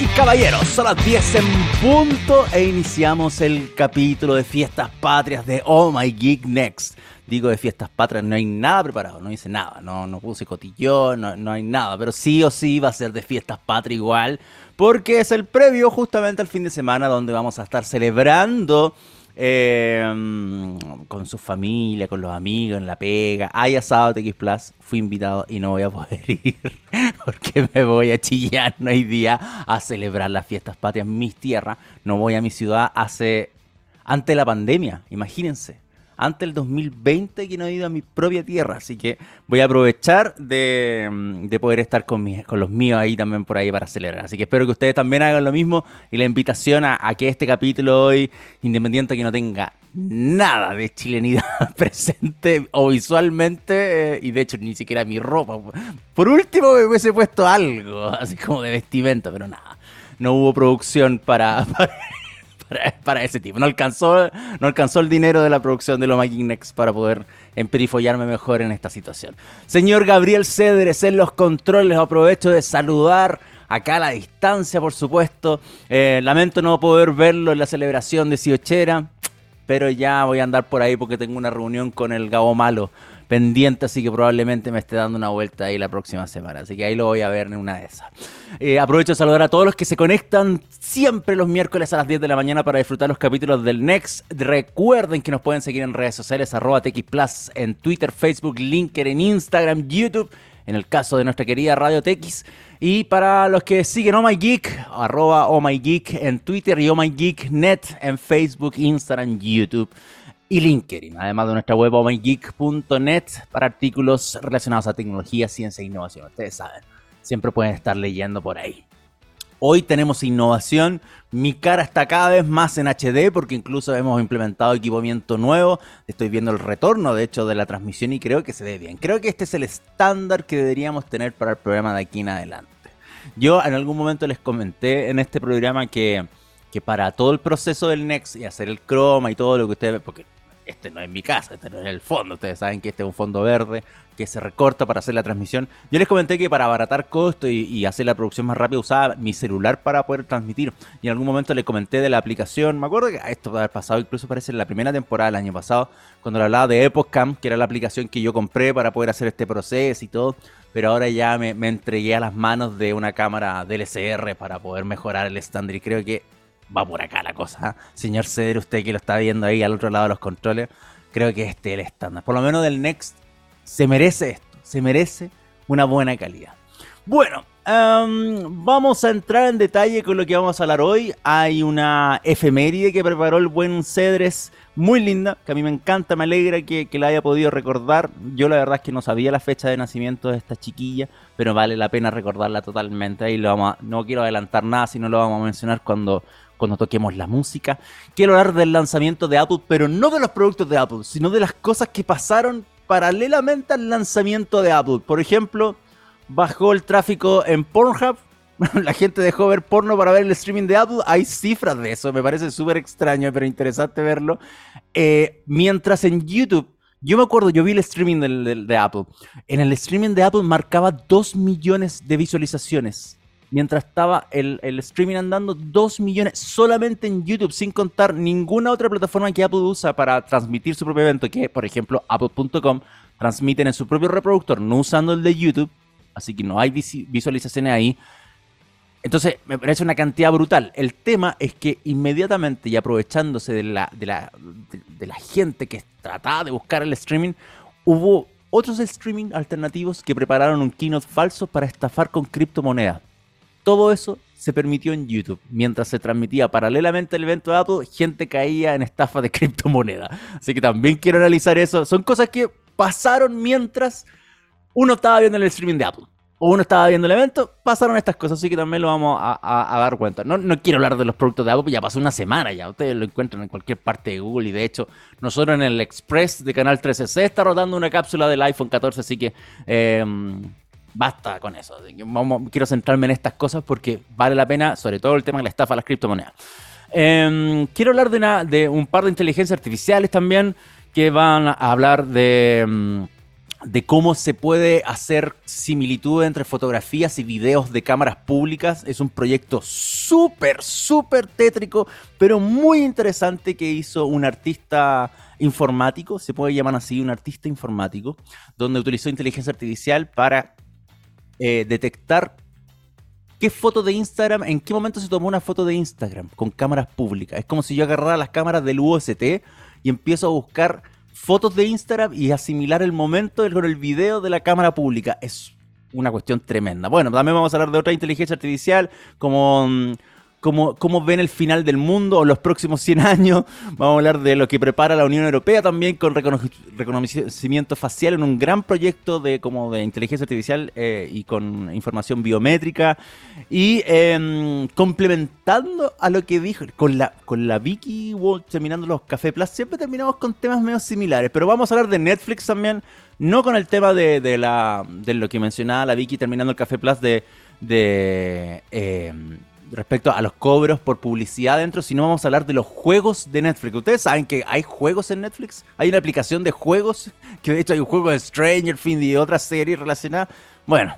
y caballeros, son las 10 en punto e iniciamos el capítulo de Fiestas Patrias de Oh My Geek Next. Digo de Fiestas Patrias, no hay nada preparado, no hice nada, no, no puse cotillón, no, no hay nada, pero sí o sí va a ser de Fiestas Patrias igual, porque es el previo justamente al fin de semana donde vamos a estar celebrando eh, con su familia, con los amigos, en la pega. Hay asado TX Plus, fui invitado y no voy a poder ir porque me voy a Chillán hoy día a celebrar las fiestas patrias mis tierras. No voy a mi ciudad hace ante la pandemia, imagínense antes del 2020 que no he ido a mi propia tierra. Así que voy a aprovechar de, poder estar con, con los míos ahí también por ahí para celebrar. Así que espero que ustedes también hagan lo mismo y la invitación a, que este capítulo hoy, independiente que no tenga nada de chilenidad presente o visualmente, eh, y de hecho ni siquiera mi ropa. Por último me hubiese puesto algo, así como de vestimenta, pero nada. No hubo producción para para, ese tipo. No alcanzó, no alcanzó el dinero de la producción de los Next para poder emperifollarme mejor en esta situación. Señor Gabriel Cedres en los controles, aprovecho de saludar acá a la distancia, por supuesto. Eh, lamento no poder verlo en la celebración de Siochera, pero ya voy a andar por ahí porque tengo una reunión con el Gabo Malo pendiente, así que probablemente me esté dando una vuelta ahí la próxima semana. Así que ahí lo voy a ver en una de esas. Eh, aprovecho de saludar a todos los que se conectan siempre los miércoles a las 10 de la mañana para disfrutar los capítulos del Next. Recuerden que nos pueden seguir en redes sociales, arroba en Twitter, Facebook, LinkedIn, Instagram, YouTube, en el caso de nuestra querida Radio TX. Y para los que siguen Oh My Geek, arroba Oh My Geek en Twitter y Oh My Geek Net en Facebook, Instagram, YouTube y LinkedIn, además de nuestra web omygeek.net para artículos relacionados a tecnología, ciencia e innovación. Ustedes saben, siempre pueden estar leyendo por ahí. Hoy tenemos innovación, mi cara está cada vez más en HD porque incluso hemos implementado equipamiento nuevo, estoy viendo el retorno de hecho de la transmisión y creo que se ve bien. Creo que este es el estándar que deberíamos tener para el programa de aquí en adelante. Yo en algún momento les comenté en este programa que, que para todo el proceso del Next y hacer el croma y todo lo que ustedes, porque este no es mi casa, este no es el fondo. Ustedes saben que este es un fondo verde que se recorta para hacer la transmisión. Yo les comenté que para abaratar costo y, hacer la producción más rápida usaba mi celular para poder transmitir. Y en algún momento le comenté de la aplicación. Me acuerdo que esto haber pasado, incluso parece en la primera temporada del año pasado, cuando le hablaba de Epocam, que era la aplicación que yo compré para poder hacer este proceso y todo. Pero ahora ya me, me entregué a las manos de una cámara DLCR para poder mejorar el estándar. Y creo que va por acá la cosa. ¿ah? Señor Ceder, usted que lo está viendo ahí al otro lado de los controles, creo que este es el estándar. Por lo menos del Next se merece esto, se merece una buena calidad. Bueno, em, vamos a entrar en detalle con lo que vamos a hablar hoy. Hay una efeméride que preparó el buen Cedres, muy linda, que a mí me encanta, me alegra que, la haya podido recordar. Yo la verdad es que no sabía la fecha de nacimiento de esta chiquilla, pero vale la pena recordarla totalmente. Ahí lo vamos no quiero adelantar nada, sino lo vamos a mencionar cuando, cuando toquemos la música. Quiero hablar del lanzamiento de Apple, pero no de los productos de Apple, sino de las cosas que pasaron paralelamente al lanzamiento de Apple. Por ejemplo, bajó el tráfico en Pornhub. La gente dejó ver porno para ver el streaming de Apple. Hay cifras de eso, me parece súper extraño, pero interesante verlo. Eh, mientras en YouTube, yo me acuerdo, yo vi el streaming de Apple. En el streaming de Apple marcaba 2 millones de visualizaciones mientras estaba el, streaming andando, 2 millones solamente en YouTube, sin contar ninguna otra plataforma que Apple usa para transmitir su propio evento, que por ejemplo apple.com transmiten en su propio reproductor, no usando el de YouTube, así que no hay visualizaciones ahí. Entonces, me parece una cantidad brutal. El tema es que inmediatamente y aprovechándose de la, de la, de la gente que trataba de buscar el streaming, hubo otros streaming alternativos que prepararon un keynote falso para estafar con criptomonedas. Todo eso se permitió en YouTube. Mientras se transmitía paralelamente el evento de Apple, gente caía en estafa de criptomoneda. Así que también quiero analizar eso. Son cosas que pasaron mientras uno estaba viendo el streaming de Apple. O uno estaba viendo el evento, pasaron estas cosas, así que también lo vamos a, dar cuenta. No, no, quiero hablar de los productos de Apple, ya pasó una semana ya. Ustedes lo encuentran en cualquier parte de Google. Y de hecho, nosotros en el Express de Canal 13C está rodando una cápsula del iPhone 14, así que eh, basta con eso. quiero centrarme en estas cosas porque vale la pena, sobre todo el tema de la estafa a las criptomonedas. Em, quiero hablar de, de, un par de inteligencias artificiales también que van a hablar de, em, de cómo se puede hacer similitud entre fotografías y videos de cámaras públicas. Es un proyecto súper, súper tétrico, pero muy interesante que hizo un artista informático, se puede llamar así, un artista informático, donde utilizó inteligencia artificial para eh, detectar qué foto de Instagram, en qué momento se tomó una foto de Instagram con cámaras públicas. Es como si yo agarrara las cámaras del UST y empiezo a buscar fotos de Instagram y asimilar el momento con el video de la cámara pública. Es una cuestión tremenda. Bueno, también vamos a hablar de otra inteligencia artificial, como mm, cómo, cómo, ven el final del mundo o los próximos 100 años. Vamos a hablar de lo que prepara la Unión Europea también con reconocimiento facial en un gran proyecto de, como de inteligencia artificial eh, y con información biométrica. Y em, complementando a lo que dijo con la, con la Vicky terminando los Café Plus, siempre terminamos con temas medio similares, pero vamos a hablar de Netflix también. No con el tema de, la, de lo que mencionaba la Vicky terminando el Café Plus de, de em, respecto a los cobros por publicidad dentro, sino vamos a hablar de los juegos de Netflix. Ustedes saben que hay juegos en Netflix, hay una aplicación de juegos, que de hecho hay un juego de Stranger Things y otras series relacionadas. Bueno,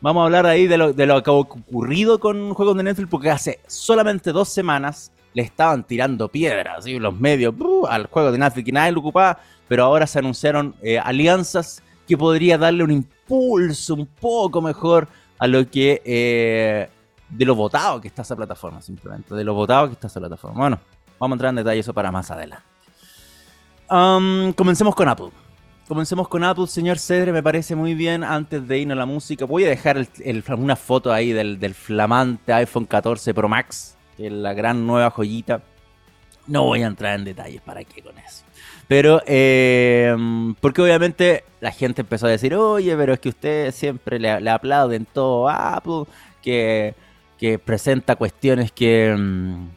vamos a hablar ahí de lo, de lo que ha ocurrido con juegos de Netflix, porque hace solamente dos semanas le estaban tirando piedras, y los medios, al juego de Netflix y nadie lo ocupaba, pero ahora se anunciaron eh, alianzas que podría darle un impulso un poco mejor a lo que eh, de lo votado que está esa plataforma, simplemente. De lo votado que está esa plataforma. Bueno, vamos a entrar en detalle eso para más adelante. comencemos con Apple. Comencemos con Apple, señor Cedre, me parece muy bien. Antes de irnos a la música, voy a dejar una foto ahí del, flamante iPhone 14 Pro Max, que es la gran nueva joyita. No voy a entrar en detalles para qué con eso. Pero, em, porque obviamente la gente empezó a decir, oye, pero es que usted siempre le, le aplauden todo a Apple, que que presenta cuestiones que, mm,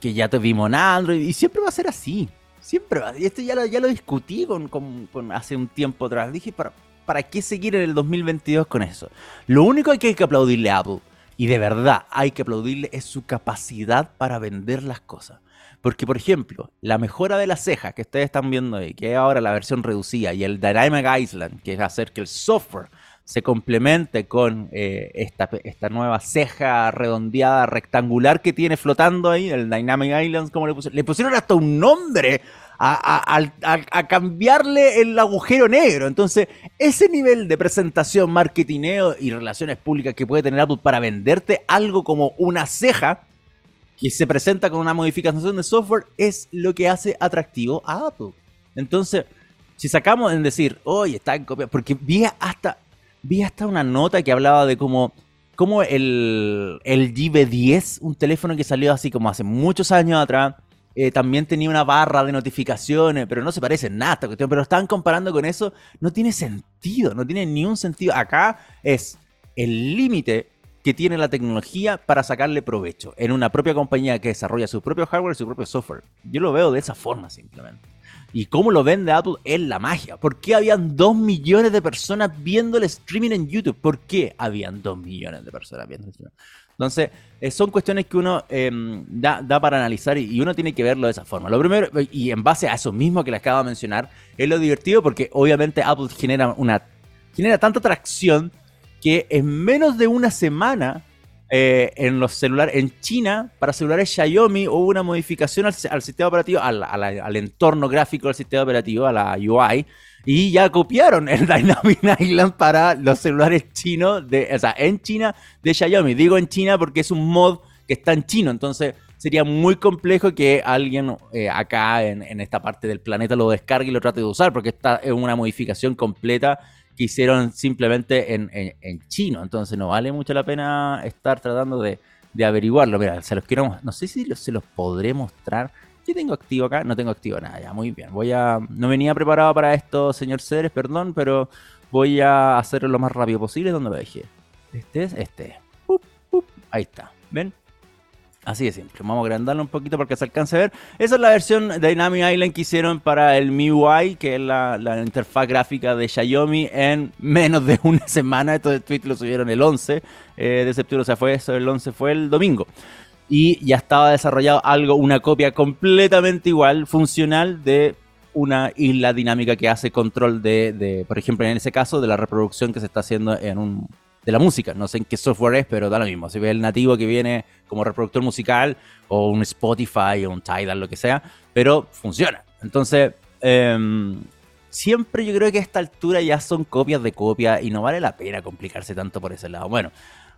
que ya tuvimos en Android y siempre va a ser así. Siempre va. Esto ya lo, ya lo discutí con, con, hace un tiempo atrás. Dije, ¿para, ¿para qué seguir en el 2022 con eso? Lo único que hay que aplaudirle a Apple, y de verdad hay que aplaudirle, es su capacidad para vender las cosas. Porque, por ejemplo, la mejora de la ceja que ustedes están viendo ahí, que es ahora la versión reducida, y el Dynamic Island, que es hacer que el software se complemente con eh, esta, esta, nueva ceja redondeada rectangular que tiene flotando ahí, el Dynamic Islands, como le pusieron. Le pusieron hasta un nombre a, cambiarle el agujero negro. Entonces, ese nivel de presentación, marketineo y relaciones públicas que puede tener Apple para venderte algo como una ceja que se presenta con una modificación de software es lo que hace atractivo a Apple. Entonces, si sacamos en decir, oye, está en copia, porque vi hasta vi hasta una nota que hablaba de cómo, cómo el, el GB10, un teléfono que salió así como hace muchos años atrás, eh, también tenía una barra de notificaciones, pero no se parece nada. Pero estaban comparando con eso, no tiene sentido, no tiene ni un sentido. Acá es el límite que tiene la tecnología para sacarle provecho en una propia compañía que desarrolla su propio hardware y su propio software. Yo lo veo de esa forma simplemente y cómo lo vende Apple es la magia. ¿Por qué habían 2 millones de personas viendo el streaming en YouTube? ¿Por qué habían 2 millones de personas viendo el streaming? Entonces, eh, son cuestiones que uno em, da, para analizar y, uno tiene que verlo de esa forma. Lo primero, y en base a eso mismo que les acabo de mencionar, es lo divertido porque obviamente Apple genera una genera tanta atracción que en menos de una semana eh, en los celulares, en China, para celulares Xiaomi hubo una modificación al, sistema operativo, al, entorno gráfico del sistema operativo, a la UI, y ya copiaron el Dynamic Island para los celulares chinos, de, o sea, en China de Xiaomi. Digo en China porque es un mod que está en chino, entonces sería muy complejo que alguien eh, acá en, en, esta parte del planeta lo descargue y lo trate de usar, porque esta es una modificación completa que hicieron simplemente en, chino. Entonces no vale mucho la pena estar tratando de, averiguarlo. Mira, se los quiero, no sé si se los podré mostrar. ¿Qué tengo activo acá? No tengo activo nada, ya, muy bien. Voy a, no venía preparado para esto, señor Cedres, perdón, pero voy a hacerlo lo más rápido posible. ¿Dónde lo dejé? Este es este. ahí está. ¿Ven? Así de simple. Vamos a agrandarlo un poquito para que se alcance a ver. Esa es la versión Dynamic Island que hicieron para el MIUI, que es la, interfaz gráfica de Xiaomi, en menos de una semana. Estos tweet lo subieron el 11 eh, de septiembre, o sea, fue eso, el 11 fue el domingo. Y ya estaba desarrollado algo, una copia completamente igual, funcional de una isla dinámica que hace control de, por ejemplo, en ese caso, de la reproducción que se está haciendo en un la música. No sé en qué software es, pero da lo mismo. Si ve el nativo que viene como reproductor musical o un Spotify o un Tidal, lo que sea, pero funciona. Entonces, em, siempre yo creo que a esta altura ya son copias de copia y no vale la pena complicarse tanto por ese lado. Bueno,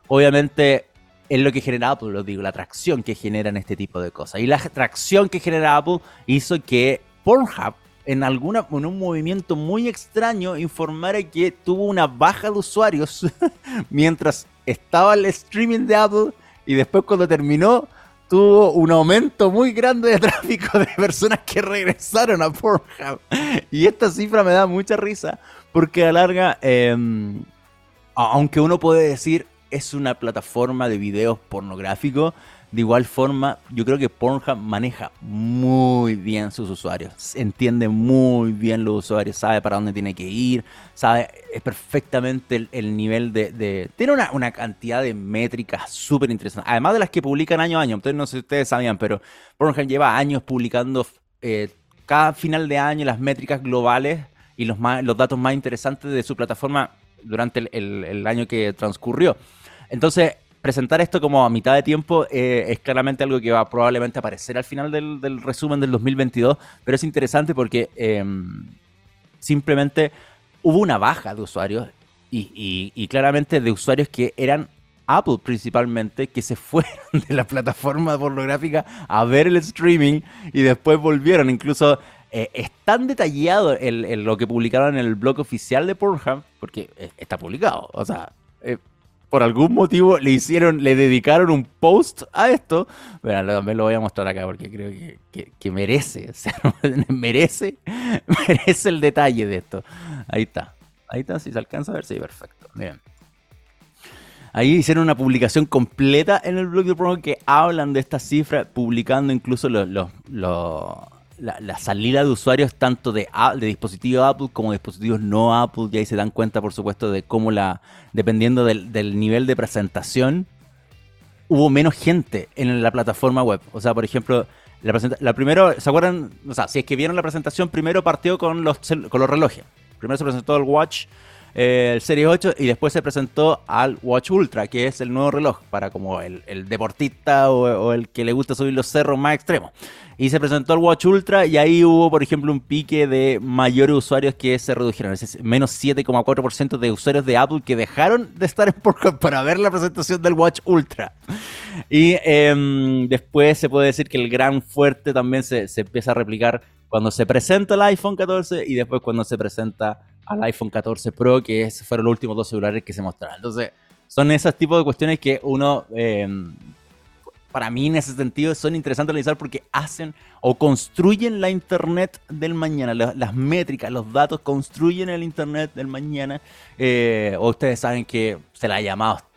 obviamente es lo que genera Apple, lo digo, la atracción que generan este tipo de cosas. Y la atracción que genera Apple hizo que Pornhub en, alguna, en un movimiento muy extraño informara que tuvo una baja de usuarios mientras estaba el streaming de Apple y después cuando terminó tuvo un aumento muy grande de tráfico de personas que regresaron a Pornhub. Y esta cifra me da mucha risa porque a la larga, em, aunque uno puede decir es una plataforma de videos pornográficos, de igual forma, yo creo que Pornhub maneja muy bien sus usuarios, entiende muy bien los usuarios, sabe para dónde tiene que ir, sabe perfectamente el, nivel de, Tiene una, cantidad de métricas súper interesantes, además de las que publican año a año. Entonces, no sé si ustedes sabían, pero Pornhub lleva años publicando eh, cada final de año las métricas globales y los, los datos más interesantes de su plataforma durante el año que transcurrió. Entonces, presentar esto como a mitad de tiempo eh, es claramente algo que va probablemente a aparecer al final del, resumen del 2022, pero es interesante porque em, simplemente hubo una baja de usuarios y, claramente de usuarios que eran Apple principalmente, que se fueron de la plataforma pornográfica a ver el streaming y después volvieron. Incluso eh, es tan detallado el, lo que publicaron en el blog oficial de Pornhub, porque eh, está publicado, o sea, por algún motivo le hicieron, le dedicaron un post a esto. Bueno, también lo voy a mostrar acá porque creo que, merece, o sea, merece, merece el detalle de esto. Ahí está, ahí está, si se alcanza a ver, sí, perfecto. Bien. Ahí hicieron una publicación completa en el blog de Promo que hablan de esta cifra, publicando incluso los, los, la, salida de usuarios tanto de, de dispositivos Apple como de dispositivos no Apple, y ahí se dan cuenta, por supuesto, de cómo la, dependiendo del, nivel de presentación, hubo menos gente en la plataforma web. O sea, por ejemplo, la, la primero, ¿se acuerdan? O sea, si es que vieron la presentación, primero partió con los, con los relojes. Primero se presentó el Watch el Series 8 y después se presentó al Watch Ultra, que es el nuevo reloj para como el, deportista o, el que le gusta subir los cerros más extremos. Y se presentó el Watch Ultra y ahí hubo, por ejemplo, un pique de mayores usuarios que se redujeron. Es menos 7,4% de usuarios de Apple que dejaron de estar en Pornhub para ver la presentación del Watch Ultra. Y em, después se puede decir que el gran fuerte también se, se empieza a replicar cuando se presenta el iPhone 14 y después cuando se presenta al iPhone 14 Pro, que fueron los últimos dos celulares que se mostraron. Entonces, son esos tipos de cuestiones que uno, eh, para mí en ese sentido, son interesantes analizar porque hacen o construyen la Internet del mañana. Las, métricas, los datos construyen el Internet del mañana. Eh, o ustedes saben que se la ha llamado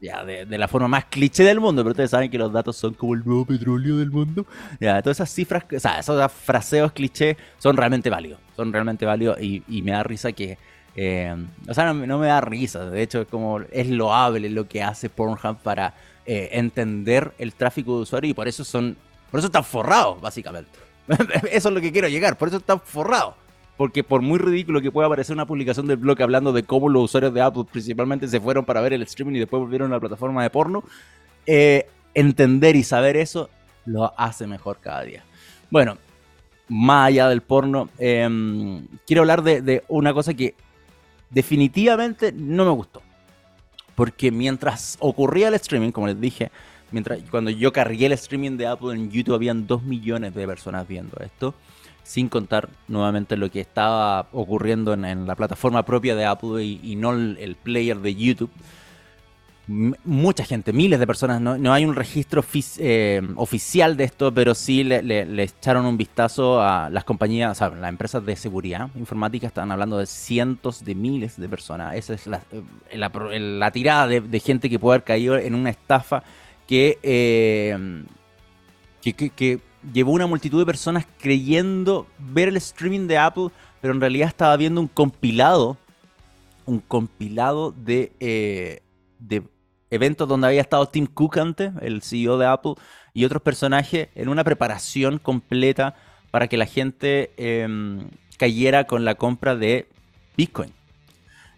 ya, de, la forma más cliché del mundo, pero ustedes saben que los datos son como el nuevo petróleo del mundo. Ya, todas esas cifras, o sea, esos fraseos cliché son realmente válidos, son realmente válidos y, me da risa que, eh, o sea, no, me da risa, de hecho es como, es loable lo que hace Pornhub para eh, entender el tráfico de usuarios y por eso son, por eso están forrados, básicamente. eso es lo que quiero llegar, por eso están forrados porque por muy ridículo que pueda parecer una publicación del blog hablando de cómo los usuarios de Apple principalmente se fueron para ver el streaming y después volvieron a la plataforma de porno, eh, entender y saber eso lo hace mejor cada día. Bueno, más allá del porno, em, quiero hablar de, una cosa que definitivamente no me gustó. Porque mientras ocurría el streaming, como les dije, mientras cuando yo cargué el streaming de Apple en YouTube, habían 2 millones de personas viendo esto sin contar nuevamente lo que estaba ocurriendo en, la plataforma propia de Apple y, no el, player de YouTube. mucha gente, miles de personas, no, hay un registro eh, oficial de esto, pero sí le, echaron un vistazo a las compañías, o sea, las empresas de seguridad informática, están hablando de cientos de miles de personas. Esa es la, eh, tirada de, gente que puede haber caído en una estafa que, eh, que llevó una multitud de personas creyendo ver el streaming de Apple, pero en realidad estaba viendo un compilado, un compilado de, eh, eventos donde había estado Tim Cook antes, el CEO de Apple, y otros personajes en una preparación completa para que la gente em, cayera con la compra de Bitcoin.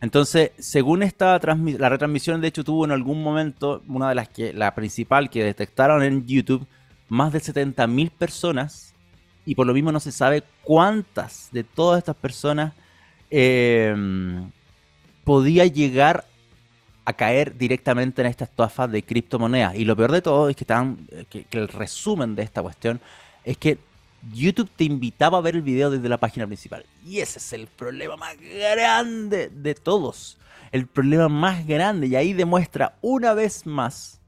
Entonces, según esta la retransmisión, de hecho, tuvo en algún momento, una de las que, la principal que detectaron en YouTube, más de 70.000 personas, y por lo mismo no se sabe cuántas de todas estas personas em, podía llegar a caer directamente en esta estafa de criptomonedas. Y lo peor de todo es que, están, que el resumen de esta cuestión es que YouTube te invitaba a ver el video desde la página principal. Y ese es el problema más grande de todos. El problema más grande. Y ahí demuestra una vez más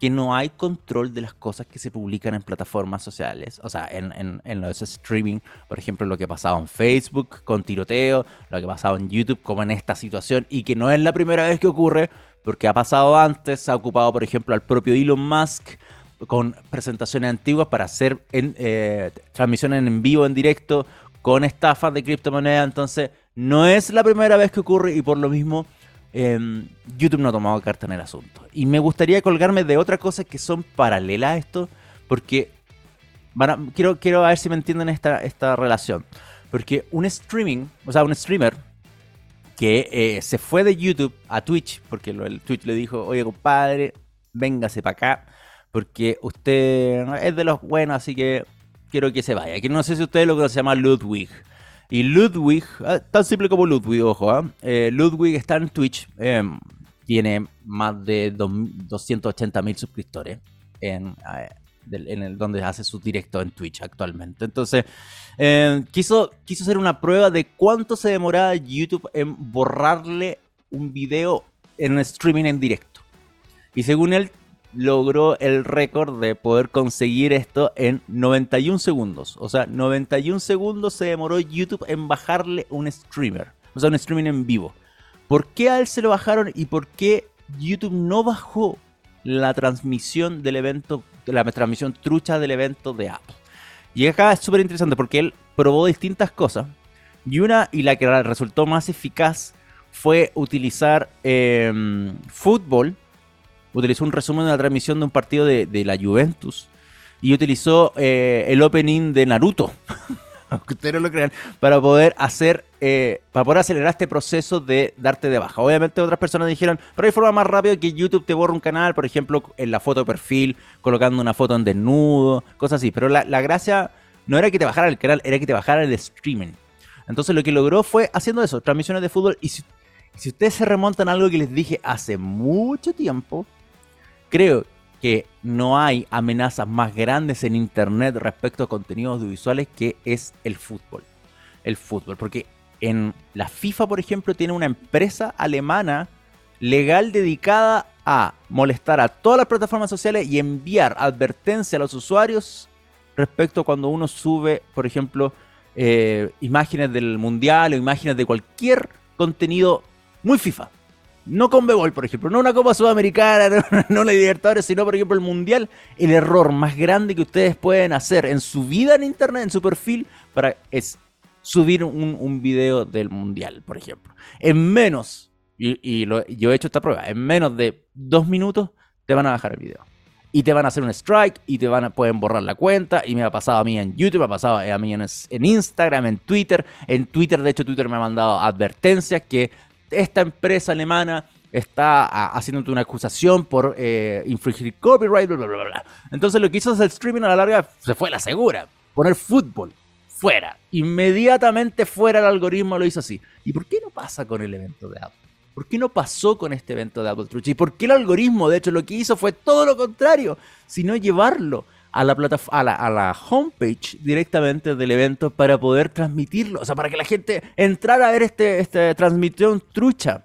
que no hay control de las cosas que se publican en plataformas sociales. O sea, en, en, los streaming, por ejemplo, lo que ha pasado en Facebook con tiroteo, lo que ha pasado en YouTube como en esta situación. Y que no es la primera vez que ocurre, porque ha pasado antes, ha ocupado, por ejemplo, al propio Elon Musk con presentaciones antiguas para hacer en, eh, transmisiones en vivo, en directo, con estafas de criptomonedas. Entonces, no es la primera vez que ocurre y por lo mismo em, YouTube no ha tomado carta en el asunto. Y me gustaría colgarme de otras cosas que son paralelas a esto, porque quiero, quiero ver si me entienden esta, esta relación. Porque un streaming, o sea, un streamer que eh, se fue de YouTube a Twitch, porque el Twitch le dijo, oye compadre, véngase para acá porque usted es de los buenos, así que quiero que se vaya. Que no sé si usted lo que se llama Ludwig. Y Ludwig, ah, tan simple como Ludwig, ojo, ¿ah? eh, Ludwig está en Twitch, em, tiene más de 280 mil suscriptores en, eh, en el, donde hace su directo en Twitch actualmente. Entonces, em, quiso, quiso hacer una prueba de cuánto se demoraba YouTube en borrarle un video en streaming en directo. Y según él, logró el récord de poder conseguir esto en 91 segundos. O sea, 91 segundos se demoró YouTube en bajarle un streamer. O sea, un streaming en vivo. ¿Por qué a él se lo bajaron y por qué YouTube no bajó la transmisión del evento, la transmisión trucha del evento de Apple? Y acá es súper interesante porque él probó distintas cosas. Y una, y la que resultó más eficaz, fue utilizar em, fútbol utilizó un resumen de la transmisión de un partido de, la Juventus y utilizó eh, el opening de Naruto, aunque ustedes no lo crean, para poder hacer, eh, para poder acelerar este proceso de darte de baja. Obviamente otras personas dijeron, pero hay forma más rápida que YouTube te borra un canal, por ejemplo, en la foto de perfil, colocando una foto en desnudo, cosas así. Pero la, gracia no era que te bajara el canal, era que te bajara el streaming. Entonces lo que logró fue haciendo eso, transmisiones de fútbol. Y si, si ustedes se remontan a algo que les dije hace mucho tiempo, Creo que no hay amenazas más grandes en Internet respecto a contenidos audiovisuales que es el fútbol. El fútbol, porque en la FIFA, por ejemplo, tiene una empresa alemana legal dedicada a molestar a todas las plataformas sociales y enviar advertencia a los usuarios respecto a cuando uno sube, por ejemplo, eh, imágenes del mundial o imágenes de cualquier contenido muy FIFA. No con Bebol, por ejemplo, no una Copa Sudamericana, no, la Libertadores, sino por ejemplo el Mundial. El error más grande que ustedes pueden hacer en su vida en Internet, en su perfil, para, es subir un, un video del Mundial, por ejemplo. En menos, y, yo he hecho esta prueba, en menos de dos minutos te van a bajar el video. Y te van a hacer un strike y te van a, pueden borrar la cuenta. Y me ha pasado a mí en YouTube, me ha pasado a mí en, en Instagram, en Twitter. En Twitter, de hecho, Twitter me ha mandado advertencias que esta empresa alemana está ah, haciéndote una acusación por eh, infringir copyright, bla, bla, bla. Entonces lo que hizo el streaming a la larga se fue la segura. Poner fútbol fuera. Inmediatamente fuera el algoritmo lo hizo así. ¿Y por qué no pasa con el evento de Apple? ¿Por qué no pasó con este evento de Apple Truth? ¿Y por qué el algoritmo, de hecho, lo que hizo fue todo lo contrario, sino llevarlo a la, a la, a la homepage directamente del evento para poder transmitirlo. O sea, para que la gente entrara a ver este, este transmisión trucha.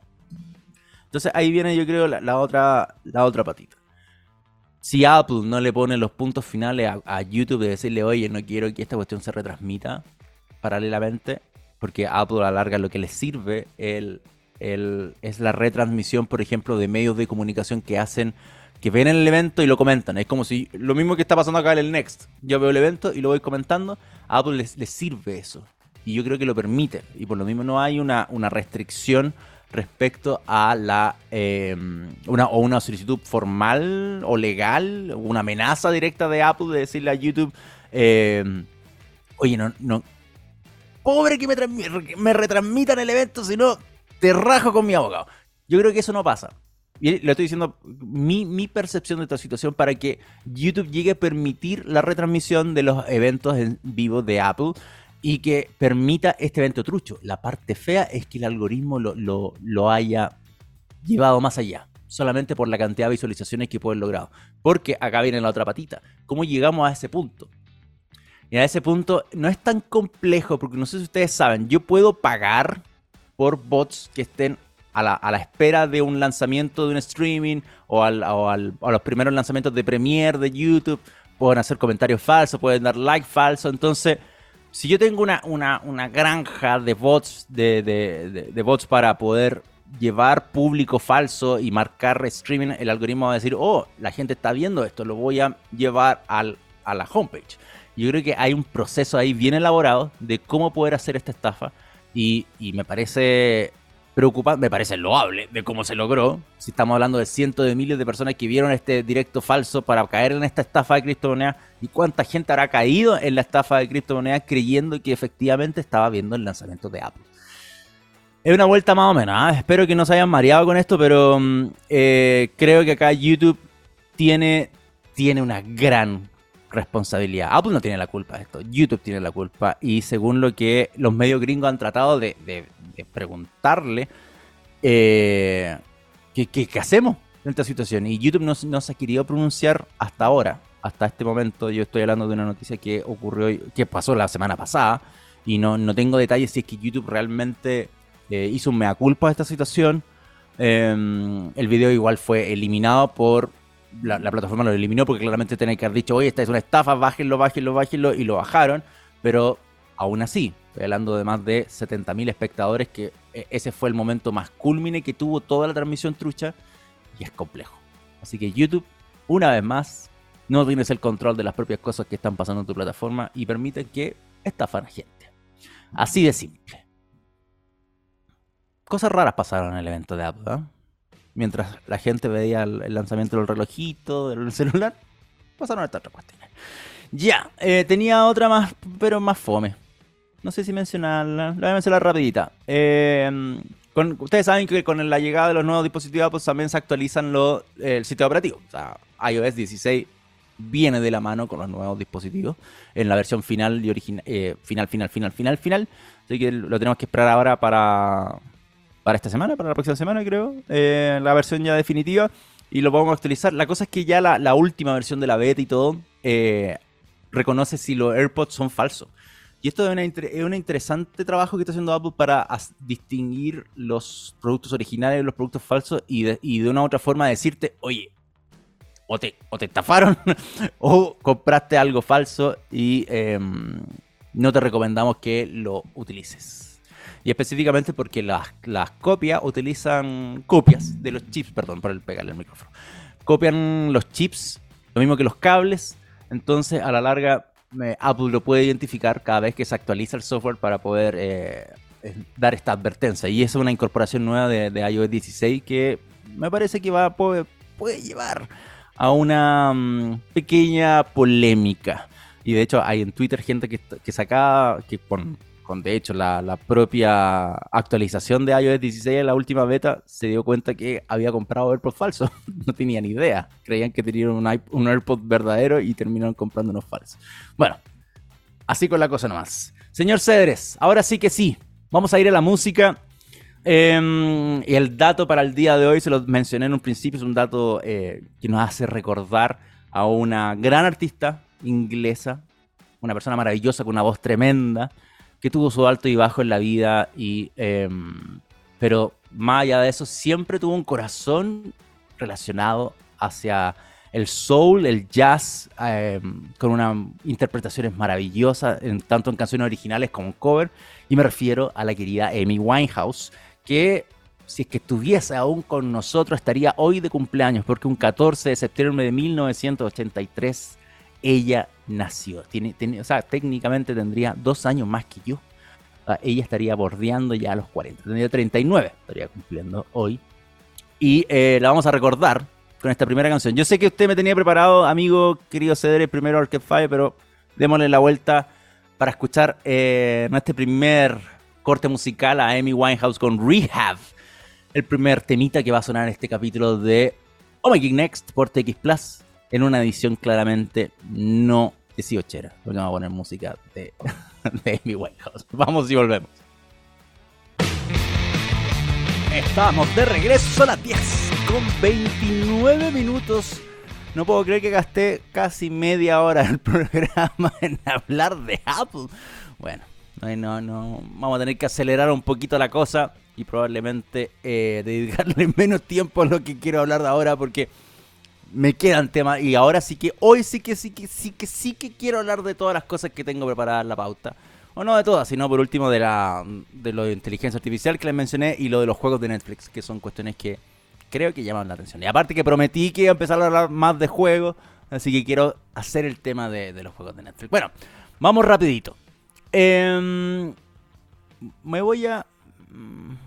Entonces ahí viene, yo creo, la, otra, la otra patita. Si Apple no le pone los puntos finales a, YouTube de decirle, oye, no quiero que esta cuestión se retransmita paralelamente, porque Apple a la larga lo que le sirve el, el, es la retransmisión, por ejemplo, de medios de comunicación que hacen que ven el evento y lo comentan. Es como si lo mismo que está pasando acá en el Next. Yo veo el evento y lo voy comentando. A Apple les, sirve eso. Y yo creo que lo permite. Y por lo mismo no hay una, una restricción respecto a la em, una, o una solicitud formal o legal, una amenaza directa de Apple de decirle a YouTube, em, oye, no, no, pobre que me, me retransmitan el evento, si no, te rajo con mi abogado. Yo creo que eso no pasa. Le estoy diciendo mi, mi, percepción de esta situación para que YouTube llegue a permitir la retransmisión de los eventos en vivo de Apple y que permita este evento trucho. La parte fea es que el algoritmo lo, lo, lo haya llevado más allá, solamente por la cantidad de visualizaciones que pueden lograr. Porque acá viene la otra patita. ¿Cómo llegamos a ese punto? Y a ese punto no es tan complejo, porque no sé si ustedes saben, yo puedo pagar por bots que estén a la, espera de un lanzamiento de un streaming o, al, a los primeros lanzamientos de Premiere de YouTube. Pueden hacer comentarios falsos, pueden dar like falso. Entonces, si yo tengo una, una, granja de bots, de, bots para poder llevar público falso y marcar streaming, el algoritmo va a decir, oh, la gente está viendo esto, lo voy a llevar al, a la homepage. Yo creo que hay un proceso ahí bien elaborado de cómo poder hacer esta estafa y me parece preocupante, me parece loable de cómo se logró. Si estamos hablando de cientos de miles de personas que vieron este directo falso para caer en esta estafa de criptomonedas y cuánta gente habrá caído en la estafa de criptomonedas creyendo que efectivamente estaba viendo el lanzamiento de Apple. Es una vuelta más o menos. ¿ah? Espero que no se hayan mareado con esto, pero mm, eh, creo que acá YouTube tiene, tiene una gran responsabilidad. Apple no tiene la culpa de esto, YouTube tiene la culpa. Y según lo que los medios gringos han tratado de, preguntarle, eh, ¿qué, hacemos en esta situación? Y YouTube no, se ha querido pronunciar hasta ahora, hasta este momento. Yo estoy hablando de una noticia que ocurrió, que pasó la semana pasada. Y no, no tengo detalles si es que YouTube realmente eh, hizo un mea culpa de esta situación. Em, el video igual fue eliminado por la, plataforma lo eliminó porque claramente tenía que haber dicho, oye, esta es una estafa, bájenlo, bájenlo, bájenlo, y lo bajaron, pero aún así, estoy hablando de más de 70.000 espectadores, que e, ese fue el momento más culmine que tuvo toda la transmisión trucha, y es complejo. Así que YouTube, una vez más, no tienes el control de las propias cosas que están pasando en tu plataforma y permiten que estafan a gente. Así de simple. Cosas raras pasaron en el evento de Apple, ¿eh? Mientras la gente veía el, lanzamiento del relojito, del celular, pasaron estas otras cuestiones. Ya, eh, tenía otra más, pero más fome. No sé si mencionarla, la voy a mencionar rapidita. Eh, ustedes saben que con la llegada de los nuevos dispositivos pues también se actualizan el sitio operativo. O sea, iOS 16 viene de la mano con los nuevos dispositivos en la versión final y original, eh, final, final, final, final, final. Así que lo tenemos que esperar ahora para, para esta semana, para la próxima semana creo, eh, la versión ya definitiva y lo vamos a actualizar. La cosa es que ya la, última versión de la beta y todo eh, reconoce si los AirPods son falsos. Y esto es, un interesante trabajo que está haciendo Apple para distinguir los productos originales de los productos falsos y de, una u otra forma decirte, oye, o te, o te estafaron o compraste algo falso y em, no te recomendamos que lo utilices. Y específicamente porque las, las copias utilizan copias de los chips, perdón por el pegarle el micrófono. Copian los chips, lo mismo que los cables. Entonces, a la larga, Apple lo puede identificar cada vez que se actualiza el software para poder eh, dar esta advertencia. Y es una incorporación nueva de, iOS 16 que me parece que va puede, puede llevar a una mm, pequeña polémica. Y de hecho hay en Twitter gente que, que saca, que de hecho la, propia actualización de iOS 16 en la última beta, se dio cuenta que había comprado AirPods falsos. no tenían ni idea. Creían que tenían un, un AirPod verdadero y terminaron comprando unos falsos. Bueno, así con la cosa nomás. Señor Cedres, ahora sí que sí. Vamos a ir a la música. Em, el dato para el día de hoy, se lo mencioné en un principio, es un dato eh, que nos hace recordar a una gran artista inglesa, una persona maravillosa con una voz tremenda, que tuvo su alto y bajo en la vida, y, em, pero más allá de eso, siempre tuvo un corazón relacionado hacia el soul, el jazz, em, con unas interpretaciones maravillosas, en, tanto en canciones originales como en cover, y me refiero a la querida Amy Winehouse, que si es que estuviese aún con nosotros, estaría hoy de cumpleaños, porque un 14 de septiembre de 1983 ella nació. Tiene, o sea, técnicamente tendría dos años más que yo. ella estaría bordeando ya a los 40. Tendría 39, estaría cumpliendo hoy. Y eh, la vamos a recordar con esta primera canción. Yo sé que usted me tenía preparado, amigo querido Cedre, primero Arcade Fire, pero démosle la vuelta para escuchar eh, primer corte musical a Amy Winehouse con Rehab. El primer temita que va a sonar en este capítulo de Oh Geek Next por TX Plus. En una edición claramente no 18 Porque vamos a poner música de, de Amy Winehouse. Vamos y volvemos. Estamos de regreso, son las 10 con 29 minutos. No puedo creer que gasté casi media hora del programa en hablar de Apple. Bueno, no, no, vamos a tener que acelerar un poquito la cosa y probablemente eh, dedicarle menos tiempo a lo que quiero hablar de ahora porque me quedan temas y ahora sí que hoy sí que sí que sí que sí que quiero hablar de todas las cosas que tengo preparadas en la pauta o no de todas, sino por último de, la, de lo de inteligencia artificial que les mencioné y lo de los juegos de Netflix, que son cuestiones que creo que llaman la atención. Y aparte que prometí que iba a empezar a hablar más de juegos, así que quiero hacer el tema de, los juegos de Netflix. Bueno, vamos rapidito. Em, me voy a...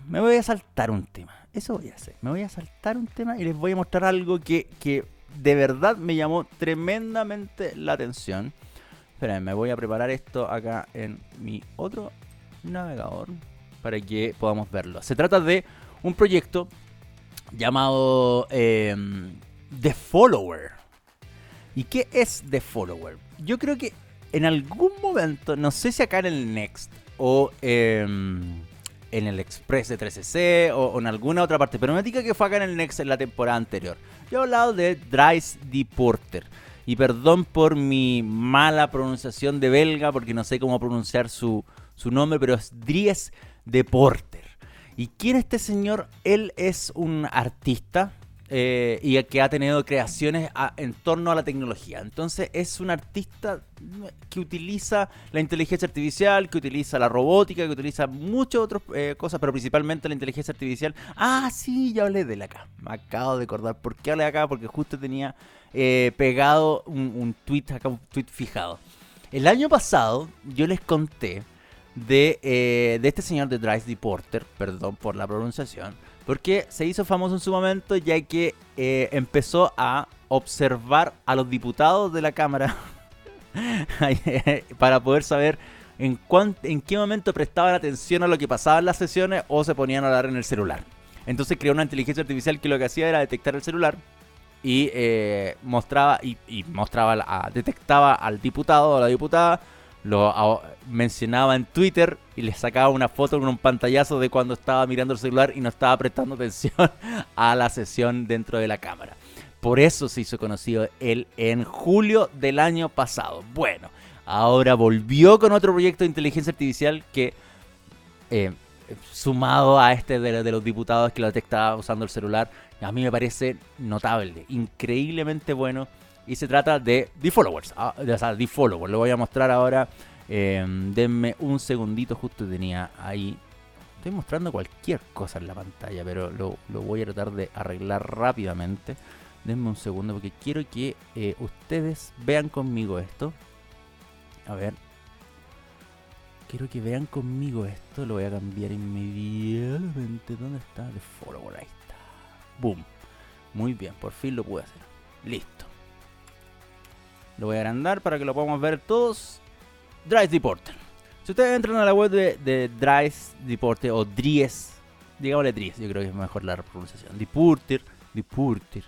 Me voy a saltar un tema. Eso voy a hacer. Me voy a saltar un tema y les voy a mostrar algo que, que de verdad me llamó tremendamente la atención. Esperen, me voy a preparar esto acá en mi otro navegador para que podamos verlo. Se trata de un proyecto llamado em, The Follower. ¿Y qué es The Follower? Yo creo que en algún momento, no sé si acá en el Next o em, en el Express de 3CC o, en alguna otra parte, pero me diga que fue acá en el Next en la temporada anterior. Yo he hablado de Dries Deporter. Y perdón por mi mala pronunciación de belga, porque no sé cómo pronunciar su, nombre, pero es Dries de Porter. ¿Y quién es este señor? Él es un artista eh, y que ha tenido creaciones en torno a la tecnología. Entonces es un artista que utiliza la inteligencia artificial, que utiliza la robótica, que utiliza muchas otras eh, cosas, pero principalmente la inteligencia artificial. Ah, sí, ya hablé de él acá. Me acabo de acordar. ¿Por qué hablé acá? Porque justo tenía eh, pegado un, tweet acá, un tweet fijado. El año pasado yo les conté de, de este señor de Dries Porter, perdón por la pronunciación, porque se hizo famoso en su momento ya que eh, empezó a observar a los diputados de la Cámara para poder saber en, en qué momento prestaban atención a lo que pasaba en las sesiones o se ponían a hablar en el celular. Entonces creó una inteligencia artificial que lo que hacía era detectar el celular y eh, mostraba y, mostraba detectaba al diputado o a la diputada lo mencionaba en Twitter y le sacaba una foto con un pantallazo de cuando estaba mirando el celular y no estaba prestando atención a la sesión dentro de la cámara. Por eso se hizo conocido él en julio del año pasado. Bueno, ahora volvió con otro proyecto de inteligencia artificial que, eh, sumado a este de, de los diputados que lo detectaba usando el celular, a mí me parece notable, increíblemente bueno. Y se trata de The Followers. Ah, o sea, The Followers. Lo voy a mostrar ahora. Eh, denme un segundito. Justo tenía ahí. Estoy mostrando cualquier cosa en la pantalla. Pero lo, voy a tratar de arreglar rápidamente. Denme un segundo porque quiero que eh, ustedes vean conmigo esto. A ver. Quiero que vean conmigo esto. Lo voy a cambiar inmediatamente. ¿Dónde está? The Follower. Ahí Boom. Muy bien, por fin lo pude hacer. Listo. Lo voy a agrandar para que lo podamos ver todos. Dries Deporter. Si ustedes entran a la web de, de Dries Deporter o Dries, digámosle Dries, yo creo que es mejor la pronunciación. Deporter, Deporter.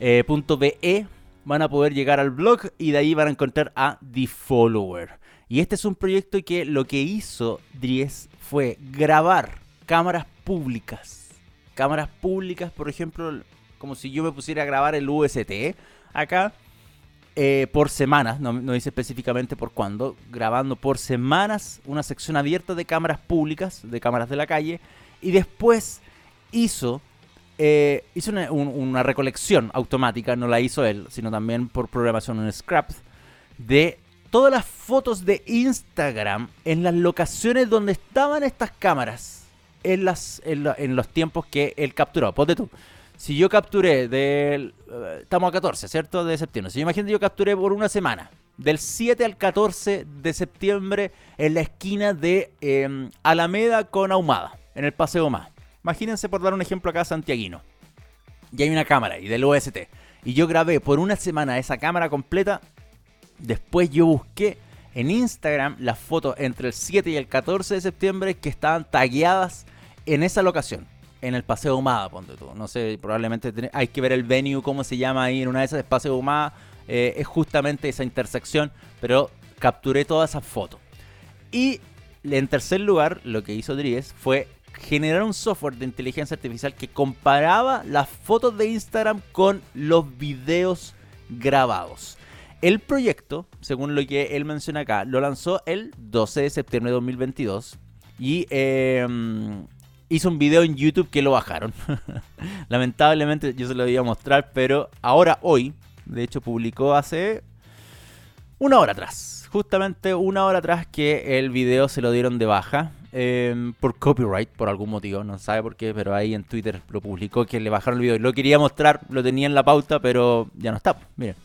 Eh, .be van a poder llegar al blog y de ahí van a encontrar a The Follower. Y este es un proyecto que lo que hizo Dries fue grabar cámaras públicas cámaras públicas, por ejemplo, como si yo me pusiera a grabar el UST acá, eh, por semanas, no, dice específicamente por cuándo, grabando por semanas una sección abierta de cámaras públicas, de cámaras de la calle, y después hizo, eh, hizo una, recolección automática, no la hizo él, sino también por programación en Scrap, de todas las fotos de Instagram en las locaciones donde estaban estas cámaras en, las, en, los tiempos que él capturó. Ponte tú. Si yo capturé del... Eh, estamos a 14, ¿cierto? De septiembre. Si yo imagino yo capturé por una semana. Del 7 al 14 de septiembre en la esquina de em, Alameda con Ahumada. En el Paseo Más. Imagínense por dar un ejemplo acá Santiaguino. Y hay una cámara y del OST. Y yo grabé por una semana esa cámara completa. Después yo busqué en Instagram las fotos entre el 7 y el 14 de septiembre que estaban tagueadas en esa locación. En el Paseo Humada, ponte tú. No sé, probablemente hay que ver el venue, cómo se llama ahí en una de esas, Paseo Humada. Eh, es justamente esa intersección, pero capturé todas esas fotos. Y en tercer lugar, lo que hizo Dries fue generar un software de inteligencia artificial que comparaba las fotos de Instagram con los videos grabados. El proyecto, según lo que él menciona acá, lo lanzó el 12 de septiembre de 2022 y em, hizo un video en YouTube que lo bajaron. Lamentablemente yo se lo iba a mostrar, pero ahora hoy, de hecho publicó hace una hora atrás, justamente una hora atrás que el video se lo dieron de baja. Em, por copyright, por algún motivo, no sabe por qué, pero ahí en Twitter lo publicó que le bajaron el video. Lo quería mostrar, lo tenía en la pauta, pero ya no está. Miren.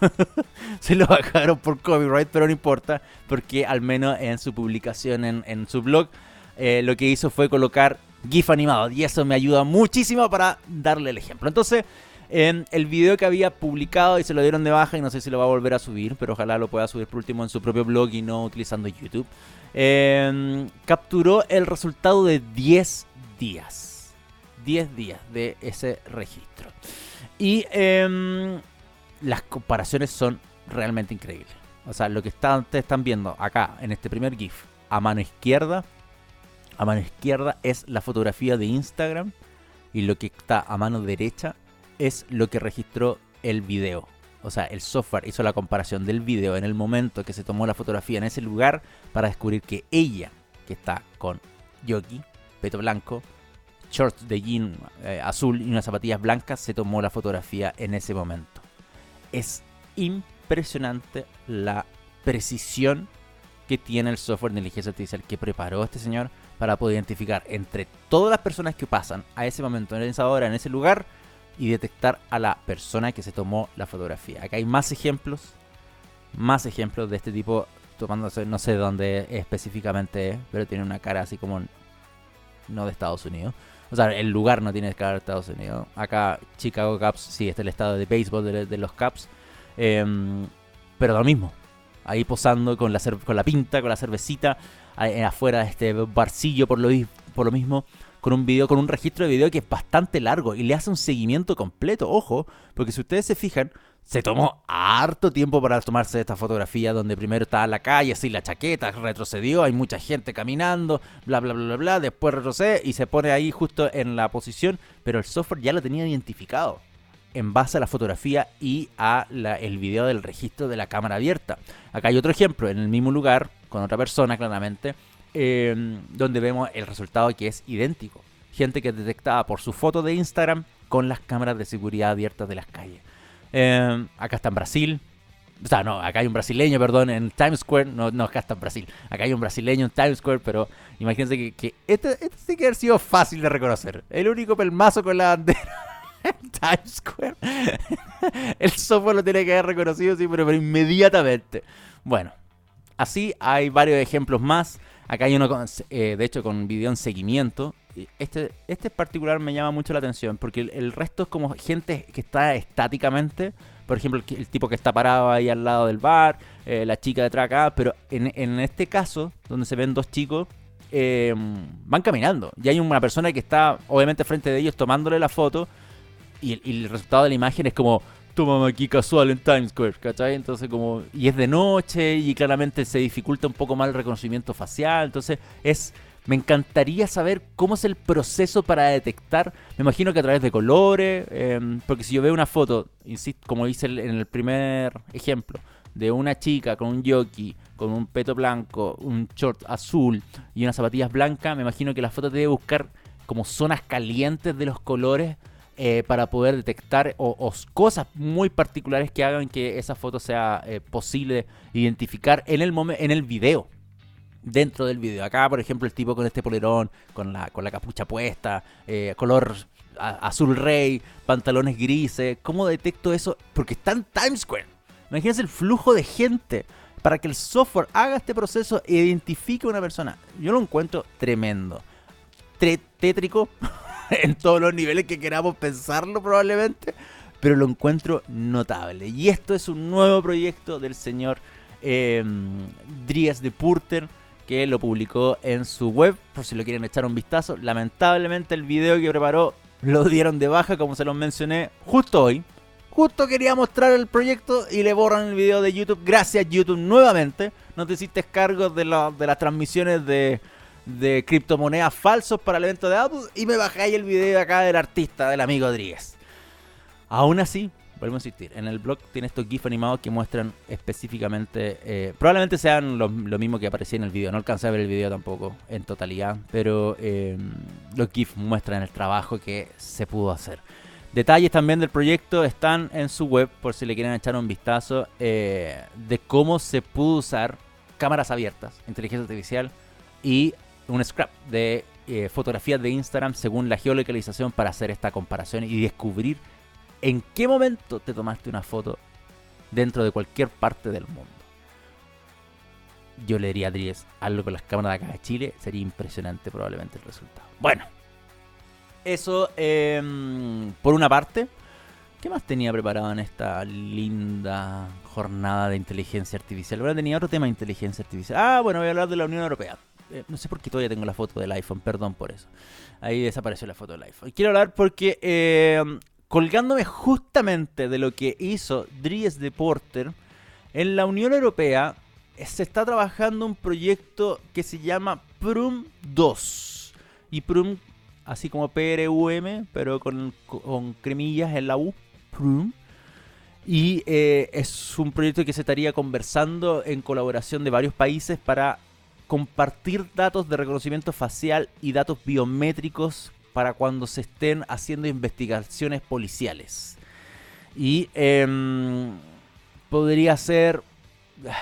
Se lo bajaron por copyright, pero no importa, porque al menos en su publicación en, su blog, eh, lo que hizo fue colocar GIF animado. Y eso me ayuda muchísimo para darle el ejemplo. Entonces, en el video que había publicado y se lo dieron de baja y no sé si lo va a volver a subir, pero ojalá lo pueda subir por último en su propio blog y no utilizando YouTube. Em, capturó el resultado de 10 días. 10 días de ese registro. Y em, las comparaciones son realmente increíbles. O sea, lo que ustedes están viendo acá en este primer GIF, a mano izquierda, a mano izquierda es la fotografía de Instagram y lo que está a mano derecha es lo que registró el video o sea, el software hizo la comparación del video en el momento que se tomó la fotografía en ese lugar para descubrir que ella, que está con Yogi, peto blanco, shorts de jean eh, azul y unas zapatillas blancas, se tomó la fotografía en ese momento. Es impresionante la precisión que tiene el software de inteligencia artificial que preparó este señor para poder identificar entre todas las personas que pasan a ese momento, en esa hora, en ese lugar, y detectar a la persona que se tomó la fotografía. Acá hay más ejemplos, más ejemplos de este tipo tomándose, no sé dónde específicamente pero tiene una cara así como no de Estados Unidos. O sea, el lugar no tiene cara de Estados Unidos. Acá Chicago Cubs, sí, este es el estado de béisbol de, los Cubs. Em, pero lo mismo. Ahí posando con la, con la pinta, con la cervecita, afuera de este barcillo por lo, por lo mismo con un video, con un registro de video que es bastante largo y le hace un seguimiento completo. Ojo, porque si ustedes se fijan, se tomó harto tiempo para tomarse esta fotografía donde primero estaba la calle, así la chaqueta, retrocedió, hay mucha gente caminando, bla, bla, bla, bla, bla, después retrocede y se pone ahí justo en la posición, pero el software ya lo tenía identificado en base a la fotografía y a el video del registro de la cámara abierta. Acá hay otro ejemplo, en el mismo lugar, con otra persona claramente, Em, donde vemos el resultado que es idéntico. Gente que detectaba por su foto de Instagram con las cámaras de seguridad abiertas de las calles. Em, acá está en Brasil. O sea, no, acá hay un brasileño, perdón, en Times Square. No, no, acá está en Brasil. Acá hay un brasileño en Times Square, pero imagínense que, que este, este sí que haber sido fácil de reconocer. El único pelmazo con la bandera El software lo tiene que haber reconocido, sí, pero inmediatamente. Bueno, así hay varios ejemplos más. Acá hay uno, eh, de hecho, con video en seguimiento. Este, este particular me llama mucho la atención porque el, resto es como gente que está estáticamente. Por ejemplo, el, tipo que está parado ahí al lado del bar, eh, la chica detrás acá. Pero en, este caso, donde se ven dos chicos, em, van caminando. Y hay una persona que está, obviamente, frente de ellos tomándole la foto. Y el resultado de la imagen es como tomamos aquí casual en Times Square, ¿cachai? Entonces como, y es de noche y claramente se dificulta un poco más el reconocimiento facial, entonces es, me encantaría saber cómo es el proceso para detectar, me imagino que a través de colores, em, porque si yo veo una foto, insisto, como hice en el primer ejemplo, de una chica con un jockey, con un peto blanco, un short azul y unas zapatillas blancas, me imagino que la foto debe buscar como zonas calientes de los colores eh, para poder detectar o, cosas muy particulares que hagan que esa foto sea eh, posible identificar en el, en el video. Dentro del video. Acá, por ejemplo, el tipo con este polerón, con la, capucha puesta, eh, color azul rey, pantalones grises. ¿Cómo detecto eso? Porque está en Times Square. Imagínense el flujo de gente para que el software haga este proceso e identifique a una persona. Yo lo encuentro tremendo. tétrico. en todos los niveles que queramos pensarlo probablemente, pero lo encuentro notable. Y esto es un nuevo proyecto del señor eh, Dries de Purter, que lo publicó en su web, por si lo quieren echar un vistazo. Lamentablemente el video que preparó lo dieron de baja, como se los mencioné, justo hoy. Justo quería mostrar el proyecto y le borran el video de YouTube. Gracias YouTube nuevamente. No te hiciste cargo de, de las transmisiones de, de criptomonedas falsos para el evento de Apple y me ahí el video acá del artista, del amigo Dries. Aún así, vuelvo a insistir, en el blog tiene estos GIFs animados que muestran específicamente, eh, probablemente sean lo, mismo que aparecía en el video, no alcancé a ver el video tampoco en totalidad, pero eh, los GIFs muestran el trabajo que se pudo hacer. Detalles también del proyecto están en su web, por si le quieren echar un vistazo, eh, de cómo se pudo usar cámaras abiertas, inteligencia artificial y un scrap de fotografías de Instagram según la geolocalización para hacer esta comparación y descubrir ¿En qué momento te tomaste una foto dentro de cualquier parte del mundo? Yo le diría a Dries, algo con las cámaras de acá de Chile, sería impresionante probablemente el resultado. Bueno, eso em, por una parte. ¿Qué más tenía preparado en esta linda jornada de inteligencia artificial? Bueno, tenía otro tema de inteligencia artificial. Ah, bueno, voy a hablar de la Unión Europea. Eh, no sé por qué todavía tengo la foto del iPhone, perdón por eso. Ahí desapareció la foto del iPhone. Quiero hablar porque em, colgándome justamente de lo que hizo Dries de Porter, en la Unión Europea se está trabajando un proyecto que se llama PRUM 2. Y PRUM, así como PRUM, pero con, con cremillas en la U, PRUM. Y eh, es un proyecto que se estaría conversando en colaboración de varios países para compartir datos de reconocimiento facial y datos biométricos para cuando se estén haciendo investigaciones policiales. Y em, podría ser...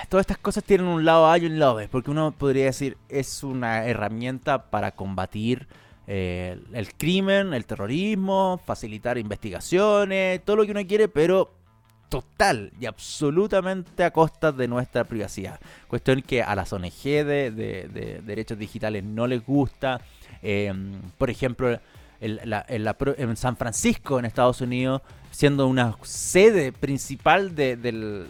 Todas estas cosas tienen un lado A y un lado B, porque uno podría decir es una herramienta para combatir eh, el crimen, el terrorismo, facilitar investigaciones, todo lo que uno quiere, pero total y absolutamente a costa de nuestra privacidad. Cuestión que a las ONG de derechos digitales no les gusta, Em, por ejemplo, en San Francisco, en Estados Unidos, siendo una sede principal de,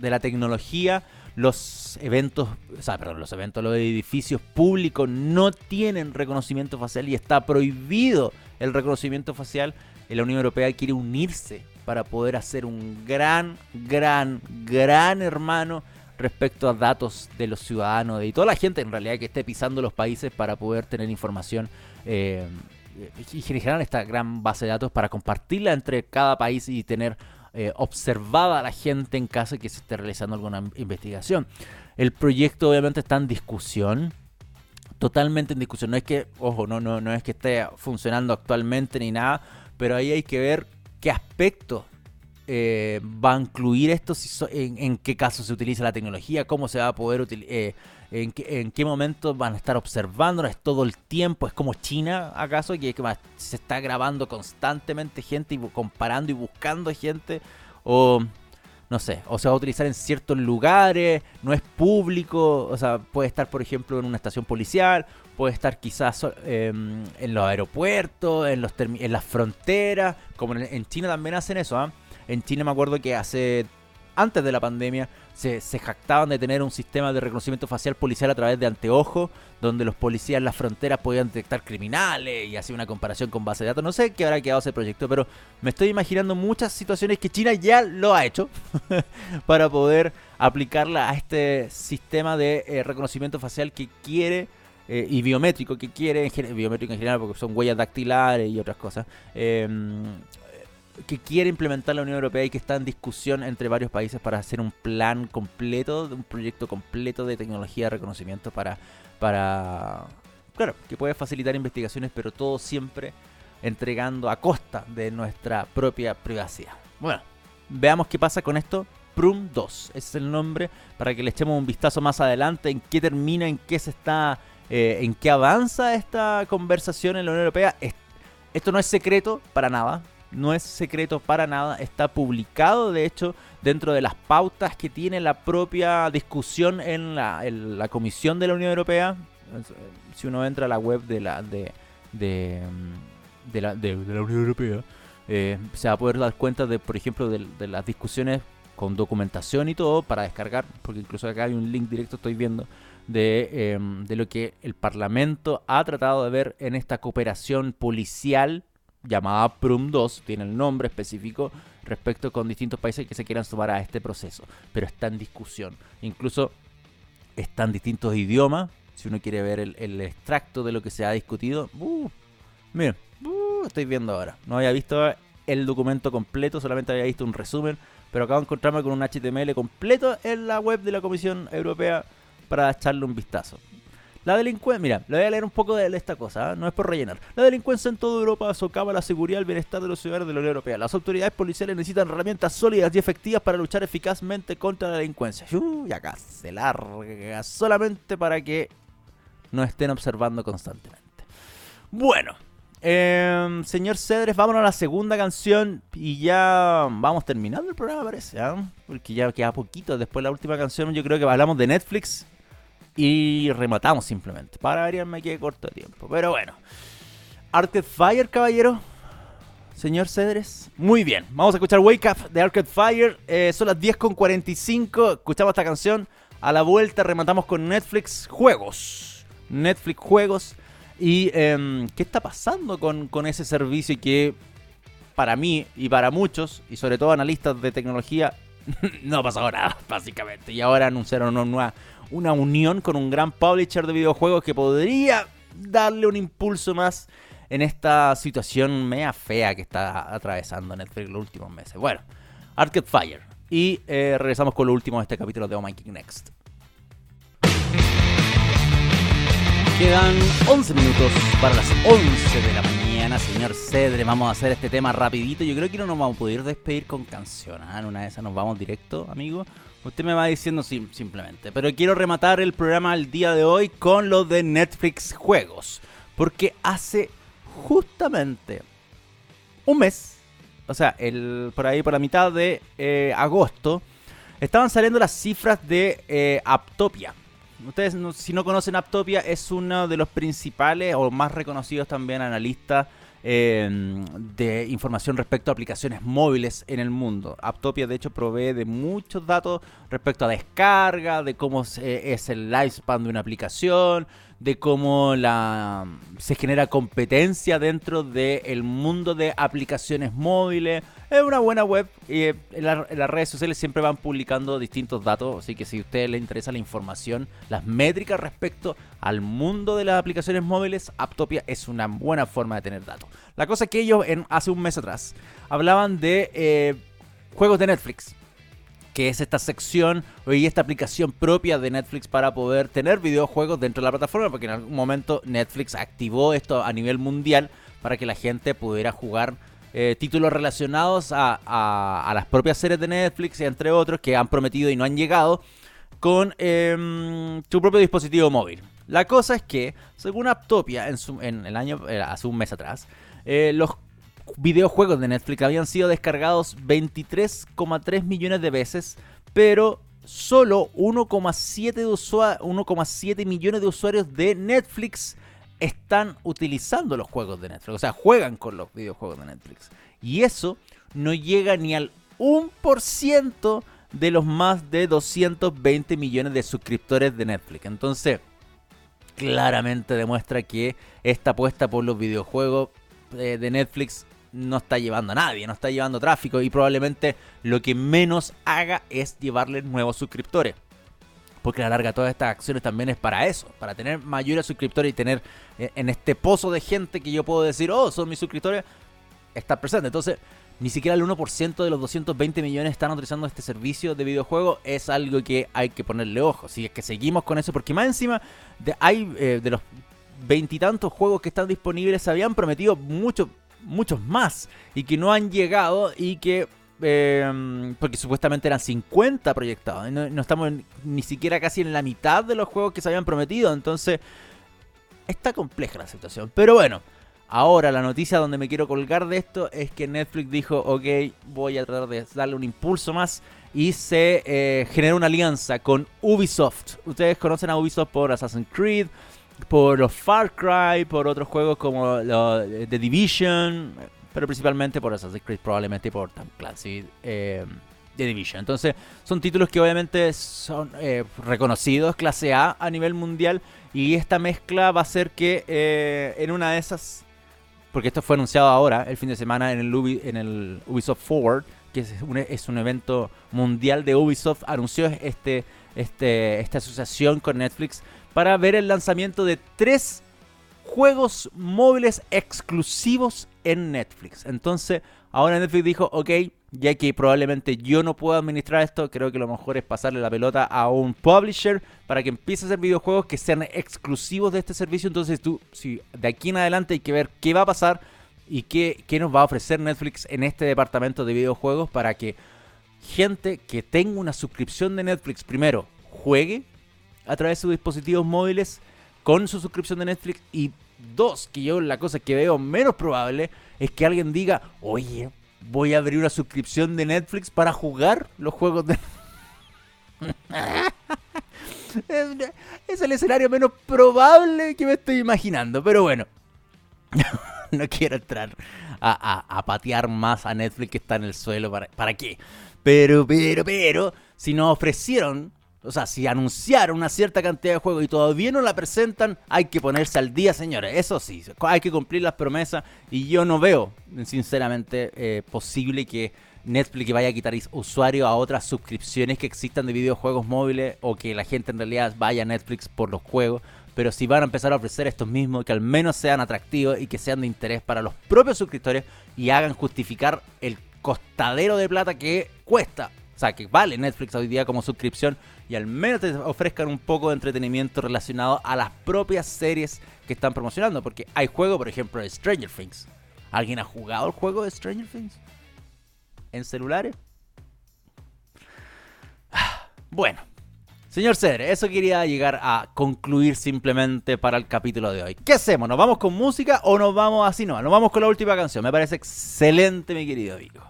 la tecnología, los eventos, perdón, los eventos, los edificios públicos no tienen reconocimiento facial y está prohibido el reconocimiento facial. La Unión Europea quiere unirse para poder hacer un gran, gran, gran hermano respecto a datos de los ciudadanos y toda la gente en realidad que esté pisando los países para poder tener información eh, y generar esta gran base de datos para compartirla entre cada país y tener eh, observada a la gente en caso de que se esté realizando alguna investigación. El proyecto obviamente está en discusión, totalmente en discusión. No es que, ojo, no, no, no es que esté funcionando actualmente ni nada, pero ahí hay que ver qué aspectos eh, va a incluir esto, en, qué caso se utiliza la tecnología, cómo se va a poder utilizar, eh, en, qué, momento van a estar observando, es todo el tiempo, es como China acaso, que, se está grabando constantemente gente y comparando y buscando gente, o no sé, o se va a utilizar en ciertos lugares, no es público, o sea, puede estar por ejemplo en una estación policial, puede estar quizás em, en los aeropuertos, en, los en las fronteras, como en, China también hacen eso, ¿ah? En China me acuerdo que hace antes de la pandemia se, jactaban de tener un sistema de reconocimiento facial policial a través de anteojos, donde los policías en las fronteras podían detectar criminales y hacer una comparación con base de datos. No sé qué habrá quedado ese proyecto, pero me estoy imaginando muchas situaciones que China ya lo ha hecho para poder aplicarla a este sistema de eh, reconocimiento facial que quiere eh, y biométrico que quiere, biométrico en general porque son huellas dactilares y otras cosas, em, que quiere implementar la Unión Europea y que está en discusión entre varios países para hacer un plan completo, un proyecto completo de tecnología de reconocimiento para, para claro, que puede facilitar investigaciones, pero todo siempre entregando a costa de nuestra propia privacidad. Bueno, veamos qué pasa con esto. Prum 2 es el nombre para que le echemos un vistazo más adelante en qué termina, en qué se está, eh, en qué avanza esta conversación en la Unión Europea. Esto no es secreto para nada no es secreto para nada, está publicado de hecho dentro de las pautas que tiene la propia discusión en la, Comisión de la Unión Europea. Si uno entra a la web de la, de, de, la, Unión Europea, eh, se va a poder dar cuenta de, por ejemplo, de, las discusiones con documentación y todo para descargar, porque incluso acá hay un link directo, estoy viendo, de, em, de lo que el Parlamento ha tratado de ver en esta cooperación policial llamada PRUM 2, tiene el nombre específico respecto con distintos países que se quieran sumar a este proceso, pero está en discusión. Incluso están distintos idiomas, si uno quiere ver el, extracto de lo que se ha discutido. Uh, miren, uh, estoy viendo ahora. No había visto el documento completo, solamente había visto un resumen, pero acabo de encontrarme con un HTML completo en la web de la Comisión Europea para echarle un vistazo. La delincuencia, mira, le voy a leer un poco de esta cosa, ¿eh? no es por rellenar. La delincuencia en toda Europa socava la seguridad y el bienestar de los ciudadanos de la Unión Europea. Las autoridades policiales necesitan herramientas sólidas y efectivas para luchar eficazmente contra la delincuencia. y acá se larga solamente para que nos estén observando constantemente. Bueno, eh, señor Cedres, vámonos a la segunda canción y ya vamos terminando el programa, parece, ¿eh? porque ya queda poquito. Después de la última canción, yo creo que hablamos de Netflix y rematamos simplemente. Para variar me quedé corto de tiempo. Pero bueno. Arcade Fire, caballero. Señor Cedres. Muy bien. Vamos a escuchar Wake Up de Arcade Fire. Eh, son las 10.45. Escuchamos esta canción. A la vuelta rematamos con Netflix Juegos. Netflix Juegos. Y em, qué está pasando con, con ese servicio que para mí y para muchos, y sobre todo analistas de tecnología, no ha pasado nada, básicamente. Y ahora anunciaron una nueva, una unión con un gran publisher de videojuegos que podría darle un impulso más en esta situación media fea que está atravesando Netflix los últimos meses. Bueno, Arcade Fire. Y eh, regresamos con lo último de este capítulo de Oh My King Next. Quedan 11 minutos para las 11 de la mañana, señor Cedre. Vamos a hacer este tema rapidito. Yo creo que no nos vamos a poder despedir con canción. ¿ah? Una de esas nos vamos directo, amigo. Usted me va diciendo simplemente. Pero quiero rematar el programa el día de hoy con lo de Netflix Juegos. Porque hace justamente un mes, o sea, el, por ahí por la mitad de eh, agosto, estaban saliendo las cifras de eh, Aptopia. Ustedes, si no conocen Aptopia, es uno de los principales o más reconocidos también analistas Em, de información respecto a aplicaciones móviles en el mundo. Aptopia de hecho provee de muchos datos respecto a descarga, de cómo es el lifespan de una aplicación, de cómo la, se genera competencia dentro del mundo de aplicaciones móviles. Es una buena web y en, las redes sociales siempre van publicando distintos datos, así que si a usted le interesa la información, las métricas respecto al mundo de las aplicaciones móviles, Aptopia es una buena forma de tener datos. La cosa es que ellos en, hace un mes atrás hablaban de eh, juegos de Netflix que es esta sección y esta aplicación propia de Netflix para poder tener videojuegos dentro de la plataforma, porque en algún momento Netflix activó esto a nivel mundial para que la gente pudiera jugar eh, títulos relacionados a, las propias series de Netflix, entre otros, que han prometido y no han llegado, con eh, tu propio dispositivo móvil. La cosa es que, según Aptopia, en, en el año, eh, hace un mes atrás, eh, los videojuegos de Netflix habían sido descargados 23,3 millones de veces, pero solo 1,7 millones de usuarios de Netflix están utilizando los juegos de Netflix, o sea, juegan con los videojuegos de Netflix. Y eso no llega ni al 1% de los más de 220 millones de suscriptores de Netflix. Entonces, claramente demuestra que esta apuesta por los videojuegos eh, de Netflix no está llevando a nadie, no está llevando tráfico y probablemente lo que menos haga es llevarle nuevos suscriptores. Porque a la larga todas estas acciones también es para eso, para tener mayores suscriptores y tener eh, en este pozo de gente que yo puedo decir, oh, son mis suscriptores, estar presente. Entonces, ni siquiera el 1% de los 220 millones están utilizando este servicio de videojuego. Es algo que hay que ponerle ojo. Si es que seguimos con eso, porque más encima de, hay eh, de los veintitantos juegos que están disponibles, habían prometido mucho muchos más y que no han llegado y que em, porque supuestamente eran 50 proyectados. No, no, estamos ni siquiera casi en la mitad de los juegos que se habían prometido. Entonces, está compleja la situación. Pero bueno, ahora la noticia donde me quiero colgar de esto es que Netflix dijo, ok, voy a tratar de darle un impulso más. Y se eh, generó una alianza con Ubisoft. Ustedes conocen a Ubisoft por Assassin's Creed, por los Far Cry, por otros juegos como The Division, pero principalmente por Assassin's Creed, probablemente por Tom Clancy. Eh, The Division. Entonces, son títulos que obviamente son eh, reconocidos, clase A a nivel mundial. Y esta mezcla va a hacer que eh, en una de esas, porque esto fue anunciado ahora, el fin de semana, en el, en el Ubisoft Forward, que es un evento mundial de Ubisoft, anunció este, este, esta asociación con Netflix para ver el lanzamiento de tres juegos móviles exclusivos en Netflix. Entonces, ahora Netflix dijo, ok, ya que probablemente yo no puedo administrar esto, creo que lo mejor es pasarle la pelota a un publisher para que empiece a hacer videojuegos que sean exclusivos de este servicio. Entonces tú, si de aquí en adelante hay que ver qué va a pasar y qué, qué nos va a ofrecer Netflix en este departamento de videojuegos para que gente que tenga una suscripción de Netflix primero juegue a través de sus dispositivos móviles con su suscripción de Netflix y dos, que yo la cosa que veo menos probable es que alguien diga, oye, voy a abrir una suscripción de Netflix para jugar los juegos de... es el escenario menos probable que me estoy imaginando, pero bueno. no quiero entrar a, patear más a Netflix que está en el suelo. ¿Para, ¿Para qué? Pero, pero, pero, si nos ofrecieron o sea, si anunciaron una cierta cantidad de juegos y todavía no la presentan, hay que ponerse al día, señores. Eso sí, hay que cumplir las promesas. Y yo no veo, sinceramente, eh, posible que Netflix vaya a quitar usuario a otras suscripciones que existan de videojuegos móviles o que la gente en realidad vaya a Netflix por los juegos. Pero si van a empezar a ofrecer estos mismos, que al menos sean atractivos y que sean de interés para los propios suscriptores y hagan justificar el costadero de plata que cuesta o sea, que vale Netflix hoy día como suscripción y al menos te ofrezcan un poco de entretenimiento relacionado a las propias series que están promocionando. Porque hay juegos, por ejemplo, de Stranger Things. ¿Alguien ha jugado el juego de Stranger Things? ¿En celulares? Bueno, señor Cedre, eso quería llegar a concluir simplemente para el capítulo de hoy. ¿Qué hacemos? ¿Nos vamos con música o nos vamos así? No, nos vamos con la última canción. Me parece excelente, mi querido amigo.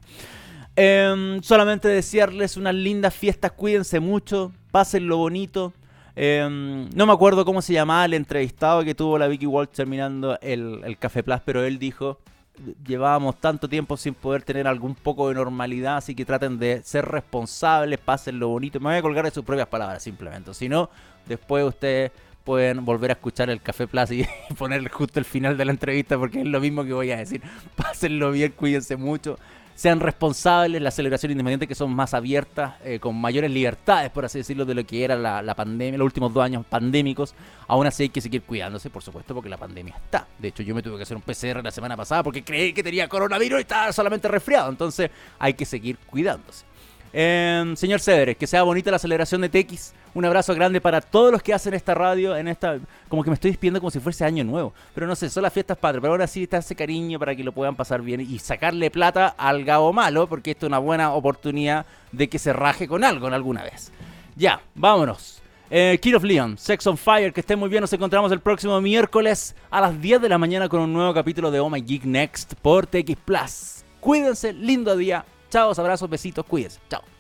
Em, solamente desearles unas lindas fiestas, cuídense mucho, pásenlo bonito. Em, no me acuerdo cómo se llamaba el entrevistado que tuvo la Vicky Walsh terminando el, el Café Plus, pero él dijo, llevábamos tanto tiempo sin poder tener algún poco de normalidad, así que traten de ser responsables, pásenlo bonito. Me voy a colgar de sus propias palabras simplemente, si no, después ustedes pueden volver a escuchar el Café Plus y poner justo el final de la entrevista porque es lo mismo que voy a decir. Pásenlo bien, cuídense mucho sean responsables, la celebración independiente que son más abiertas, eh, con mayores libertades, por así decirlo, de lo que era la, pandemia, los últimos dos años pandémicos. Aún así hay que seguir cuidándose, por supuesto, porque la pandemia está. De hecho, yo me tuve que hacer un PCR la semana pasada porque creí que tenía coronavirus y estaba solamente resfriado. Entonces hay que seguir cuidándose. Señor Cedres, que sea bonita la celebración de TX. Un abrazo grande para todos los que hacen esta radio en esta. Como que me estoy despidiendo como si fuese año nuevo. Pero no sé, son las fiestas patrias. Pero ahora sí está ese cariño para que lo puedan pasar bien y sacarle plata al gabo malo, porque esto es una buena oportunidad de que se raje con algo en alguna vez. Ya, vámonos. Eh, Kid of Leon, Sex on Fire, que estén muy bien. Nos encontramos el próximo miércoles a las 10 de la mañana con un nuevo capítulo de Oh My Geek Next por TX Plus. Cuídense, lindo día. Chao, abrazos, besitos, cuídense. Chao.